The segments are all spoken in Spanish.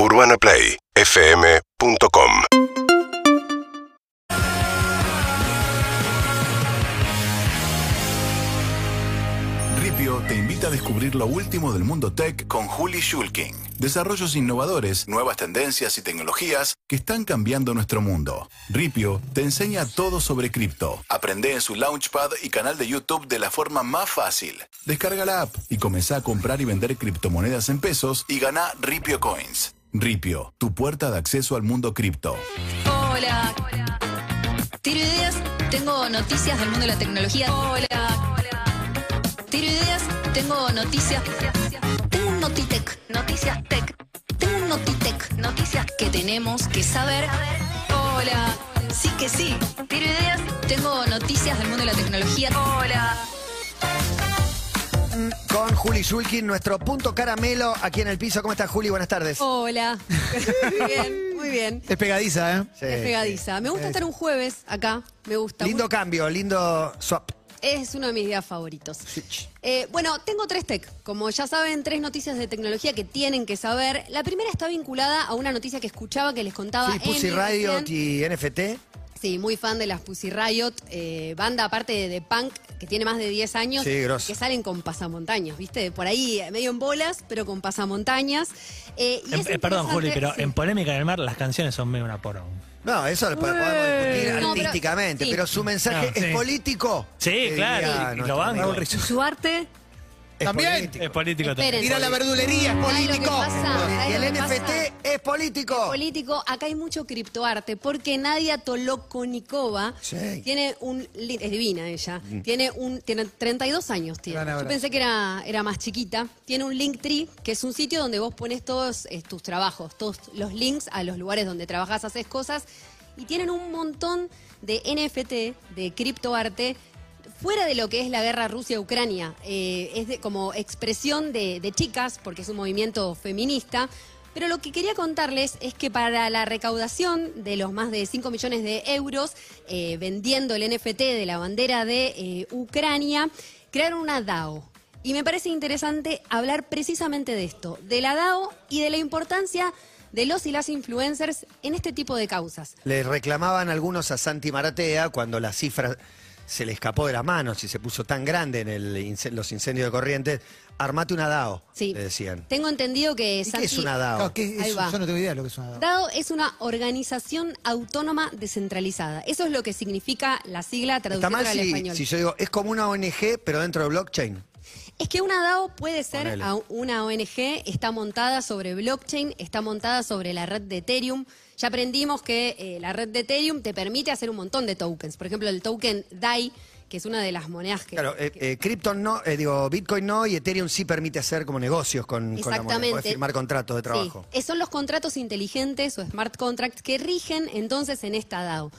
UrbanaPlayFM.com Ripio te invita a descubrir lo último del mundo tech con Juli Schulking. Desarrollos innovadores, nuevas tendencias y tecnologías que están cambiando nuestro mundo. Ripio te enseña todo sobre cripto. Aprende en su Launchpad y canal de YouTube de la forma más fácil. Descarga la app y comenzá a comprar y vender criptomonedas en pesos y gana Ripio Coins. Ripio, tu puerta de acceso al mundo cripto. Hola. Tiro ideas, tengo noticias del mundo de la tecnología. Hola. Tiro ideas, tengo noticias. Tengo un Notitec, noticias tech. Tengo un Notitec, noticias que tenemos que saber. Hola. Sí que sí. Tiro ideas, tengo noticias del mundo de la tecnología. Hola. Con Juli Shulkin, nuestro punto caramelo aquí en el piso. ¿Cómo estás, Juli? Buenas tardes. Hola. Muy bien, muy bien. Es pegadiza, ¿eh? Sí, Es pegadiza. Me gusta estar un jueves acá. Me gusta. Lindo Muy- cambio, lindo swap. Es uno de mis días favoritos. Eh, bueno, tengo tres tech. Como ya saben, tres noticias de tecnología que tienen que saber. La primera está vinculada a una noticia que escuchaba que les contaba. Sí, Pussy en recién. y NFT. Sí, muy fan de las Pussy Riot, eh, banda aparte de, de punk que tiene más de 10 años, Sí, que salen con pasamontañas, ¿viste? Por ahí medio en bolas, pero con pasamontañas. Eh, y En- es eh, perdón, Juli, pero sí. en Polémica en el Mar las canciones son medio una porón. No, eso lo po- podemos discutir No, pero- artísticamente, sí. pero su mensaje No, es sí. político. Sí, claro, y- y lo Rizzo. Su arte También político. es político también. Ir a la verdulería es. ¿Sabes Y el NFT pasa? es político. político, acá hay mucho criptoarte, porque Nadia Tolokonikova Sí. Mm. tiene un es divina ella, tiene un tiene 32 años tiene. Yo pensé que era, era más chiquita. Tiene un Linktree, que es un sitio donde vos pones todos eh, tus trabajos, todos los links a los lugares donde trabajas, haces cosas y tienen un montón de NFT, de criptoarte fuera de lo que es la guerra Rusia-Ucrania, eh, es como expresión de, chicas, porque es un movimiento feminista. Pero lo que quería contarles es que para la recaudación de los más de 5 millones de euros eh, vendiendo el NFT de la bandera de eh, Ucrania, crearon una DAO. Y me parece interesante hablar precisamente de esto, de la DAO y de la importancia de los y las influencers en este tipo de causas. Le reclamaban algunos a Santi Maratea cuando la cifra se le escapó de las manos y se puso tan grande en el los incendios de Corrientes. Armate una DAO, Sí. le decían. Tengo entendido que ¿Y qué Santi- es una DAO? Claro, ¿qué es Ahí va. Yo no tengo idea de lo que es una DAO. DAO es una organización autónoma descentralizada. Eso es lo que significa la sigla Está traducida mal al si, español. si yo digo, es como una ONG, pero dentro de blockchain. Es que una DAO puede ser Ponele. una ONG, está montada sobre blockchain, está montada sobre la red de Ethereum. Ya aprendimos que eh, la red de Ethereum te permite hacer un montón de tokens. Por ejemplo, el token DAI, que es una de las monedas que... Claro, eh, que- eh, Krypton no, eh, digo, Bitcoin no y Ethereum sí permite hacer como negocios con, con la moneda. Exactamente. Firmar contratos de trabajo. Sí, son los contratos inteligentes o smart contracts que rigen entonces en esta DAO.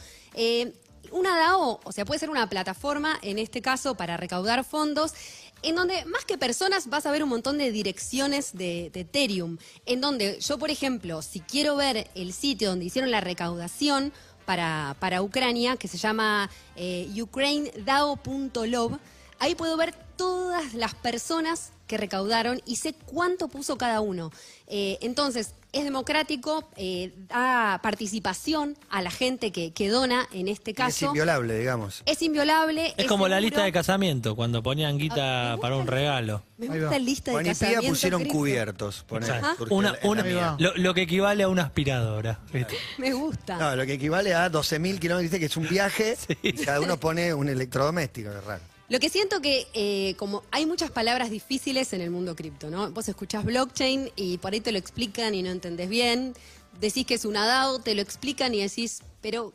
Una DAO, o sea, puede ser una plataforma, en este caso, para recaudar fondos, en donde más que personas vas a ver un montón de direcciones de, Ethereum, en donde yo, por ejemplo, si quiero ver el sitio donde hicieron la recaudación para, para Ucrania, que se llama eh, ukrainedao.love, ahí puedo ver todas las personas que recaudaron y sé cuánto puso cada uno. Eh, entonces, es democrático, eh, da participación a la gente que, que dona en este Es caso. inviolable, digamos. Es inviolable. Es como la lista de casamiento, cuando ponían Ah, guita gusta para un regalo. Me gusta la lista de Juan y Pía casamiento. pusieron Cristo. cubiertos. poner, Una- es una- lo, lo que equivale a una aspiradora. ¿viste? Me gusta. No, lo que equivale a 12.000 kilómetros, viste que es un viaje y cada uno pone un electrodoméstico, es raro. Lo que siento que, eh, como hay muchas palabras difíciles en el mundo cripto, ¿no? Vos escuchás blockchain y por ahí te lo explican y no entendés bien. Decís que es una DAO, te lo explican y decís, pero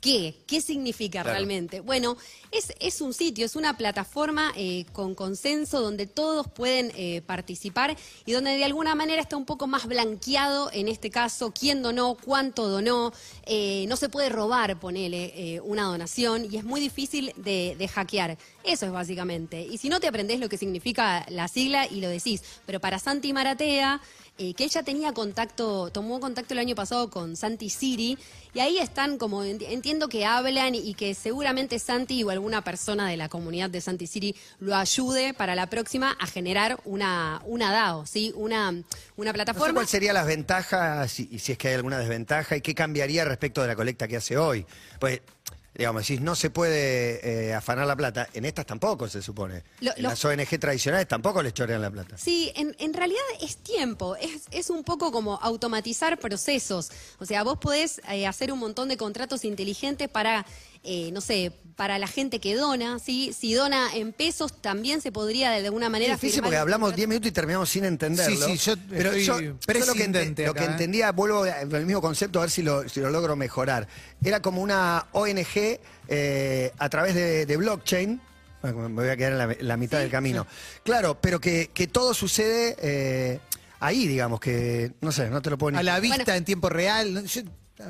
¿qué? ¿Qué significa Claro. realmente? Bueno, es, es un sitio, es una plataforma eh, con consenso donde todos pueden eh, participar y donde de alguna manera está un poco más blanqueado, en este caso, quién donó, cuánto donó. Eh, no se puede robar, ponele, una donación y es muy difícil de, de hackear. Eso es básicamente. Y si no te aprendés lo que significa la sigla y lo decís. Pero para Santi Maratea, eh, que ella tenía contacto, tomó contacto el año pasado con Santi Siri, y ahí están como, enti- entiendo que hablan y que seguramente Santi o alguna persona de la comunidad de Santi Siri lo ayude para la próxima a generar una, una DAO, ¿sí? Una, una No sé plataforma. cuál serían las ventajas y, y si es que hay alguna desventaja y qué cambiaría respecto de la colecta que hace hoy. Pues, digamos, si no se puede eh, afanar la plata, en estas tampoco se supone. Lo- En lo- las ONG tradicionales tampoco les chorean la plata. Sí, en, en realidad es tiempo, es, es un poco como automatizar procesos. O sea, vos podés eh, hacer un montón de contratos inteligentes para, eh, no sé, para la gente que dona, ¿sí? Si dona en pesos, también se podría de alguna manera... Es difícil porque hablamos contrato. 10 minutos y terminamos sin entenderlo. Sí, sí, yo Pero yo, yo lo que, ente- lo que ¿eh? entendía, vuelvo al mismo concepto, a ver si lo, si lo logro mejorar. Era como una ONG eh, a través de, de blockchain. Me voy a quedar en la, en la mitad del camino. Claro, pero que, que todo sucede eh, ahí, digamos, que no sé, no te lo puedo ni A la vista Bueno. en tiempo real. yo-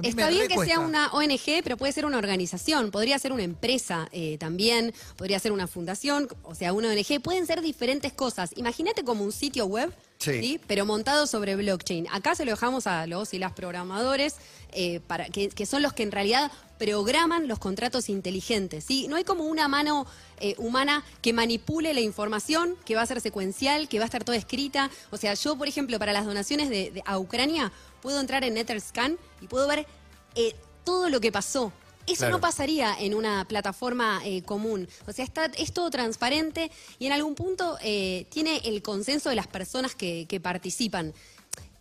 Está bien que sea una ONG, pero puede ser una organización, podría ser una empresa eh, también, podría ser una fundación, o sea, una ONG, pueden ser diferentes cosas. Imagínate como un sitio web, Sí. pero montado sobre blockchain. Acá se lo dejamos a los y las programadores, eh, para, que, son los que en realidad programan los contratos inteligentes. ¿sí? No hay como una mano eh, humana que manipule la información, que va a ser secuencial, que va a estar toda escrita. O sea, yo, por ejemplo, para las donaciones de, de- a Ucrania, puedo entrar en Netherscan y puedo ver eh, todo lo que pasó. Eso Claro. no pasaría en una plataforma eh, común. O sea, está, es todo transparente y en algún punto eh, tiene el consenso de las personas que, que participan.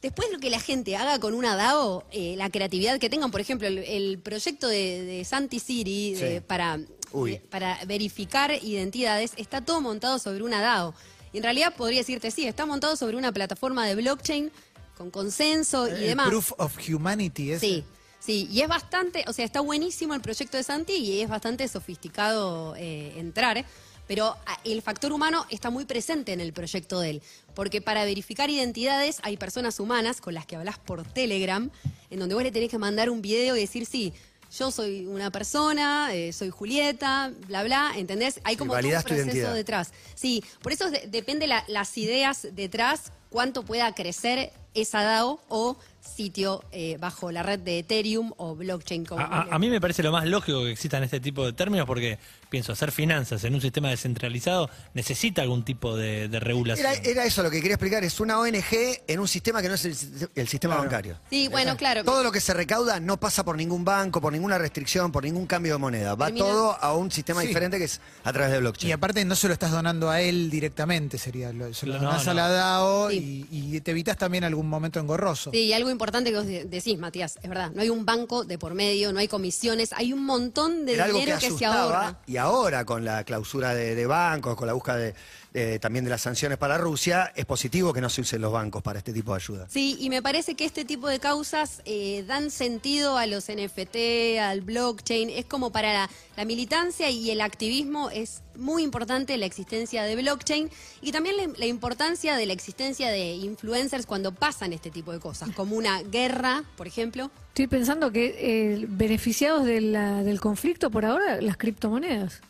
Después lo que la gente haga con una DAO, eh, la creatividad que tengan, por ejemplo, el, el proyecto de, de Santi Siri de- para, de- para verificar identidades, está todo montado sobre una DAO. Y en realidad podría decirte, sí, está montado sobre una plataforma de blockchain con consenso y El demás. Proof of Humanity. ese. Sí, sí, y es bastante, o sea, está buenísimo el proyecto de Santi y es bastante sofisticado eh, entrar, pero ah, el factor humano está muy presente en el proyecto de él, porque para verificar identidades hay personas humanas con las que hablas por Telegram, en donde vos le tenés que mandar un video y decir, sí, yo soy una persona, eh, soy Julieta, bla, bla, ¿entendés? Hay como todo un proceso detrás. Sí, por eso de- depende la- las ideas detrás, cuánto pueda crecer esa DAO o sitio eh, bajo la red de Ethereum o blockchain. Como A, a- a mí me parece lo más lógico que existan este tipo de términos porque pienso, hacer finanzas en un sistema descentralizado necesita algún tipo de, de regulación. Era, era eso lo que quería explicar, es una ONG en un sistema que no es el, el sistema bancario. Sí, bueno, claro. Todo lo que se recauda no pasa por ningún banco, por ninguna restricción, por ningún cambio de moneda. Va Termina- todo a un sistema Sí. diferente que es a través de blockchain. Y aparte no se lo estás donando a él directamente, sería. lo- Se lo No, donás no. a la DAO Sí. y, y te evitas también algún momento engorroso. Sí, y algo importante que vos de- decís, Matías, es verdad, no hay un banco de por medio, no hay comisiones, hay un montón de Era algo que dinero que, se ahorra. y ahora con la clausura de, de bancos, con la búsqueda de, también de las sanciones para Rusia, es positivo que no se usen los bancos para este tipo de ayuda. Sí, y me parece que este tipo de causas eh, dan sentido a los NFT, al blockchain. Es como para la, la militancia y el activismo es muy importante la existencia de blockchain y también la, la importancia de la existencia de influencers cuando pasan este tipo de cosas, como una guerra, por ejemplo. Estoy pensando que eh, beneficiados de la- del conflicto por ahora, las criptomonedas.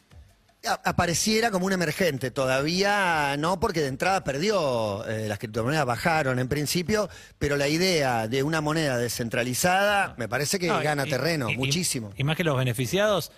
A- Apareciera como un emergente, todavía no, porque de entrada perdió, eh, las criptomonedas bajaron en principio, pero la idea de una moneda descentralizada me parece que No, gana y- terreno, y- y- muchísimo. Y, más que los beneficiados,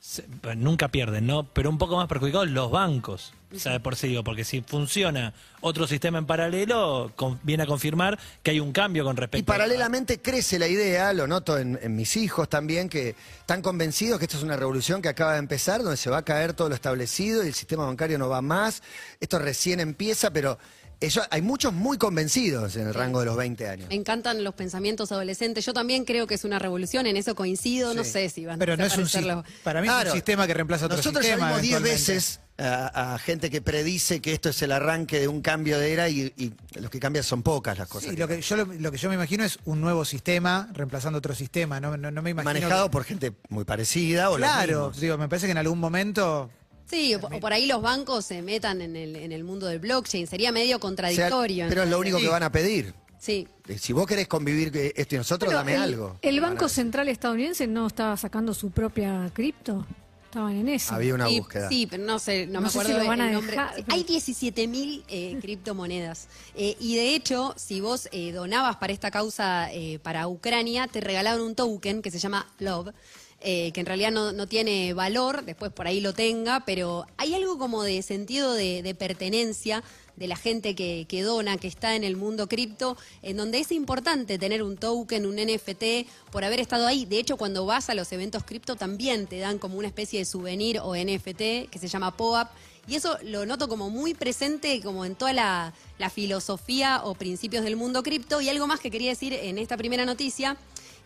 se- pues, nunca pierden, ¿no? Pero un poco más perjudicados los bancos. O sea, de por sí digo, porque si funciona otro sistema en paralelo, con- viene a confirmar que hay un cambio con respecto Y paralelamente crece la idea, lo noto en, en mis hijos también, que están convencidos que esto es una revolución que acaba de empezar, donde se va a caer todo lo establecido y el sistema bancario no va más. Esto recién empieza, pero ellos, hay muchos muy convencidos en el rango de los 20 años. Me encantan los pensamientos adolescentes. Yo también creo que es una revolución, en eso coincido. No Sí. sé si van Pero a no es un los- para mí es un sistema que reemplaza otro Nosotros sistema. vimos 10 eventualmente. veces a, a gente que predice que esto es el arranque de un cambio de era y, y los que cambian son pocas las cosas. Sí, que lo que, yo, lo, lo que yo me imagino es un nuevo sistema reemplazando otro sistema. No, no, no me imagino. manejado por gente muy parecida o Claro, digo, me parece que en algún momento. Sí, o, o por ahí los bancos se metan en el, en el mundo del blockchain. Sería medio O sea, contradictorio. pero es lo único Sí. que van a pedir. Sí. Eh, Si vos querés convivir esto y nosotros, Bueno, dame el, algo. ¿El Banco Central estadounidense no estaba sacando su propia cripto? Estaban en eso. Había una búsqueda. Sí, pero no sé, no, No me sé si acuerdo lo van a el nombre. dejar, pero- Hay 17.000 eh, criptomonedas. Eh, y de hecho, si vos eh, donabas para esta causa eh, para Ucrania, te regalaban un token que se llama Love. Eh, que en realidad no, no tiene valor, después por ahí lo tenga, pero hay algo como de sentido de, de pertenencia de la gente que, que dona, que está en el mundo cripto, en donde es importante tener un token, un NFT, por haber estado ahí. De hecho, cuando vas a los eventos cripto también te dan como una especie de souvenir o NFT que se llama POAP. Y eso lo noto como muy presente como en toda la, la filosofía o principios del mundo cripto. Y algo más que quería decir en esta primera noticia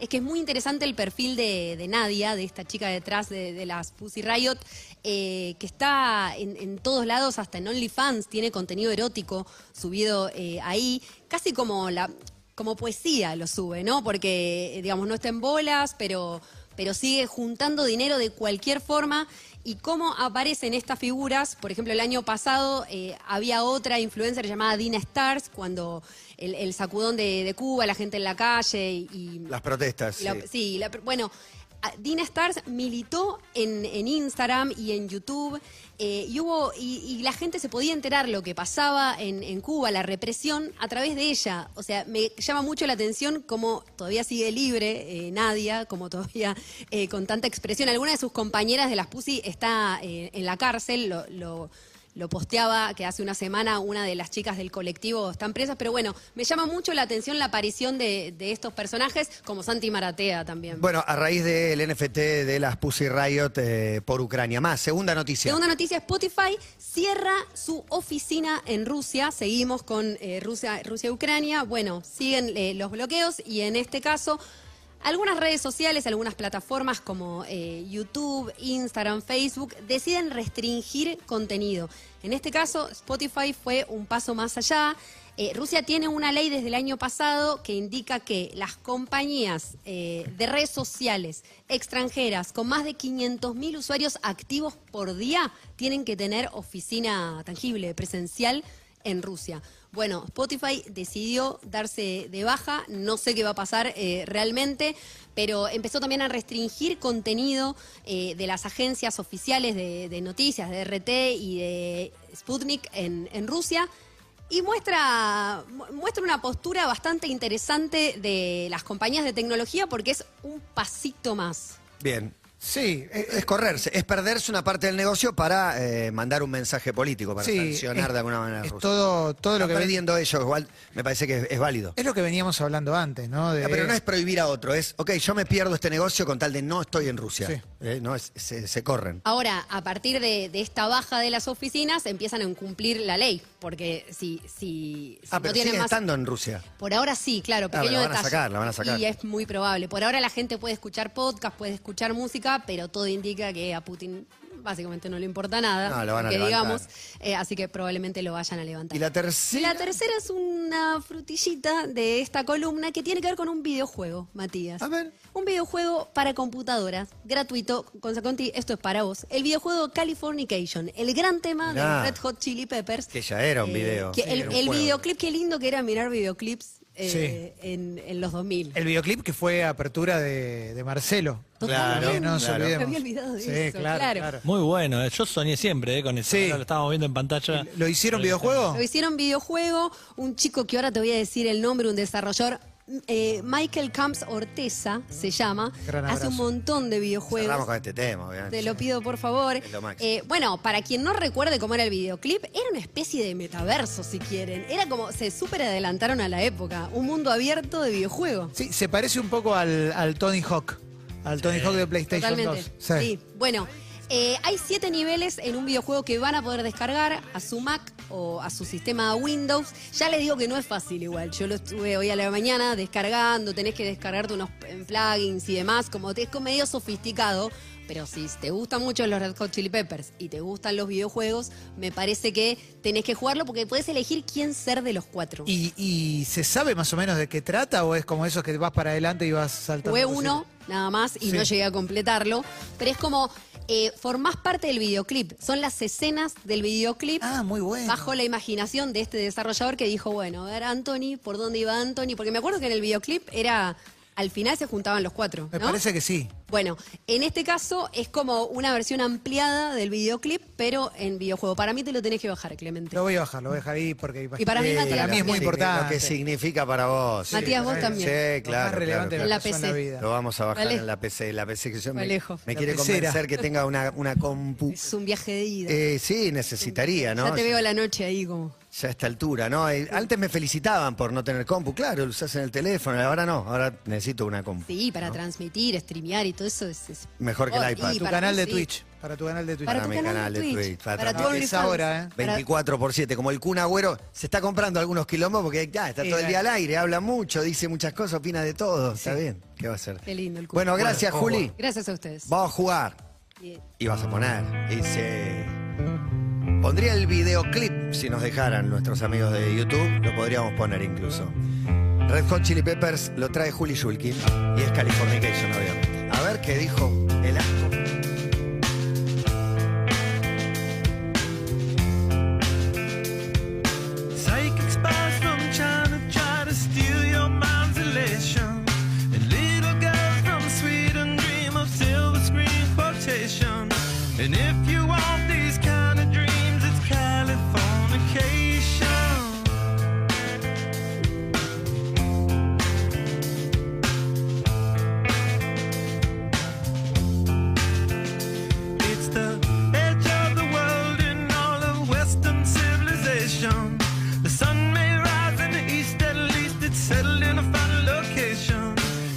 es que es muy interesante el perfil de, Nadia, de esta chica detrás de, las Pussy Riot, eh, que está en, en todos lados, hasta en OnlyFans, tiene contenido erótico subido eh, ahí, casi como la como poesía lo sube, ¿no? Porque, eh, digamos, no está en bolas, pero, pero sigue juntando dinero de cualquier forma. Y cómo aparecen estas figuras, por ejemplo, el año pasado eh, había otra influencer llamada Dina Stars, cuando el, el sacudón de, de Cuba, la gente en la calle y, Las protestas. y la- sí. sí, la- bueno, Dina Stars militó en, en Instagram y en YouTube eh, y hubo y, y la gente se podía enterar lo que pasaba en, en Cuba, la represión, a través de ella. O sea, me llama mucho la atención cómo todavía sigue libre eh, Nadia, como todavía eh, con tanta expresión. Alguna de sus compañeras de las Pussy está eh, en la cárcel, lo- lo lo posteaba que hace una semana una de las chicas del colectivo están presas, pero bueno, me llama mucho la atención la aparición de, de estos personajes, como Santi Maratea también. Bueno, a raíz del NFT de las Pussy Riot eh, por Ucrania. Más, segunda noticia. Segunda noticia, Spotify cierra su oficina en Rusia. Seguimos con eh, Rusia, Rusia y Ucrania. Bueno, siguen eh, los bloqueos y en este caso algunas redes sociales, algunas plataformas como eh, YouTube, Instagram, Facebook deciden restringir contenido. En este caso, Spotify fue un paso más allá. Eh, Rusia tiene una ley desde el año pasado que indica que las compañías eh, de redes sociales extranjeras con más de 500.000 usuarios activos por día tienen que tener oficina tangible, presencial en Rusia. Bueno, Spotify decidió darse de baja, no sé qué va a pasar eh, realmente, pero empezó también a restringir contenido eh, de las agencias oficiales de, de noticias, de RT y de Sputnik en, en Rusia. Y muestra, mu- muestra una postura bastante interesante de las compañías de tecnología porque es un pasito más. Bien. Sí, eh, Es correrse, es perderse una parte del negocio para eh, mandar un mensaje político, para sí, sancionar es- de alguna manera a Es Rusia. todo, todo lo que ven- perdiendo ellos, igual me parece que es, es válido. es lo que veníamos hablando antes, ¿no? De- Ah, pero no es prohibir a otro, es, ok, yo me pierdo este negocio con tal de no estoy en Rusia. Sí. Eh, no, es- se, se corren. Ahora, a partir de, de esta baja de las oficinas, empiezan a incumplir la ley, porque si, si, si Ah, no pero tienen sigue más... estando en Rusia. Por ahora sí, claro, Ah, pequeño la van a detalle. sacar, la van a sacar. Y es muy probable. Por ahora la gente puede escuchar podcast, puede escuchar música, pero todo indica que a Putin básicamente no le importa nada, No, lo van a que levantar. digamos, eh, así que probablemente lo vayan a levantar. Y la tercera. la tercera es una frutillita de esta columna que tiene que ver con un videojuego, Matías. A ver. Un videojuego para computadoras, gratuito. Con Conti, esto es para vos. El videojuego Californication, el gran tema Mirá. de Red Hot Chili Peppers. Que ya era un Eh, video. que Sí, el un videoclip, qué lindo que era mirar videoclips eh, en, en los 2000. El videoclip que fue apertura de, de Marcelo. Totalmente. Claro, no nos claro. olvidemos. Me había olvidado de sí, eso, Claro, claro. claro. Muy bueno, eh. yo soñé siempre eh, con eso. Sí. Lo estábamos viendo en pantalla. ¿Lo hicieron videojuego? Lo hicieron videojuego, un chico que ahora te voy a decir el nombre, un desarrollador, eh, Michael Camps Orteza se llama, Gran hace un montón de Cerramos videojuegos. con este tema, obviamente. Te lo pido por favor. Es lo máximo. Eh, bueno, para quien no recuerde cómo era el videoclip, era una especie de metaverso, si quieren. Era como, se súper adelantaron a la época. Un mundo abierto de videojuegos. Sí, se parece un poco al, al Tony Hawk. Al Tony Hawk de PlayStation Totalmente. 2. Sí. Bueno, eh, hay siete niveles en un videojuego que van a poder descargar a su Mac o a su sistema Windows. Ya les digo que no es fácil igual. Yo lo estuve hoy a la mañana descargando, tenés que descargarte unos eh, plugins y demás, como es medio sofisticado. Pero si te gustan mucho los Red Hot Chili Peppers y te gustan los videojuegos, me parece que tenés que jugarlo porque puedes elegir quién ser de los cuatro. ¿Y, y se sabe más o menos de qué trata o es como esos que vas para adelante y vas saltando? Jugué cositas? uno, nada más, y Sí. no llegué a completarlo. Pero es como, eh, formás parte del videoclip. Son las escenas del videoclip. Ah, muy bueno. Bajo la imaginación de este desarrollador que dijo, bueno, a ver, Anthony, ¿por dónde iba Anthony? Porque me acuerdo que en el videoclip era, al final se juntaban los cuatro, Me ¿no? parece que sí. Bueno, en este caso es como una versión ampliada del videoclip, pero en videojuego. Para mí te lo tenés que bajar, Clemente. Lo voy a bajar, lo voy a dejar ahí porque Y para mí, eh, Matías, para mí es muy importante. Lo que significa para vos. Matías, vos también. Sí, Lo claro. más relevante claro, En la que pasó PC. la vida. Lo vamos a bajar en la PC. La PC que yo me, Alejo. me La quiere pecera. convencer que tenga una, una compu. Es un viaje de ida. Eh, sí, necesitaría, ¿no? ya te veo a la noche ahí como... Ya a esta altura, ¿no? Eh, Antes me felicitaban por no tener compu, claro, lo usás en el teléfono, ahora no, ahora necesito una compu. Sí, para transmitir, streamear y todo eso es... es- Mejor que el Oh, iPad. y Tu para canal mí de sí. Twitch. Para tu canal de Twitch. Para, Para tu mi canal, canal de de Twitch. Twitch, para Para, tu- es ahora, ¿eh? Para- 24 por 7, como el Kun Agüero, se está comprando algunos quilombos porque ya está Sí, todo el día al aire, habla mucho, dice muchas cosas, opina de todo, está bien, ¿qué va a hacer? Qué lindo el Kun. Bueno, gracias Juli, Gracias a ustedes. vamos a jugar Bien. y vas a poner, dice... Pondría el videoclip si nos dejaran nuestros amigos de YouTube, lo podríamos poner incluso. Red Hot Chili Peppers lo trae Juli Shulkin y es Californication, obviamente. A ver qué dijo el asco. Psychic spies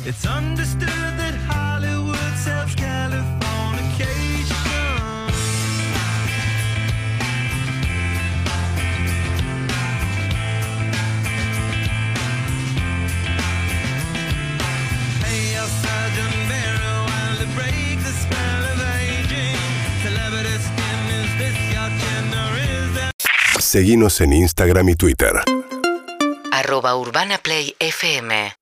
It's understood that Hollywood sells Californication. Hey, your Sergeant Barry, while it breaks the spell of aging. Celebrity skin, is this your gender? Is that Seguimos en Instagram y Twitter. arroba Urbana Play FM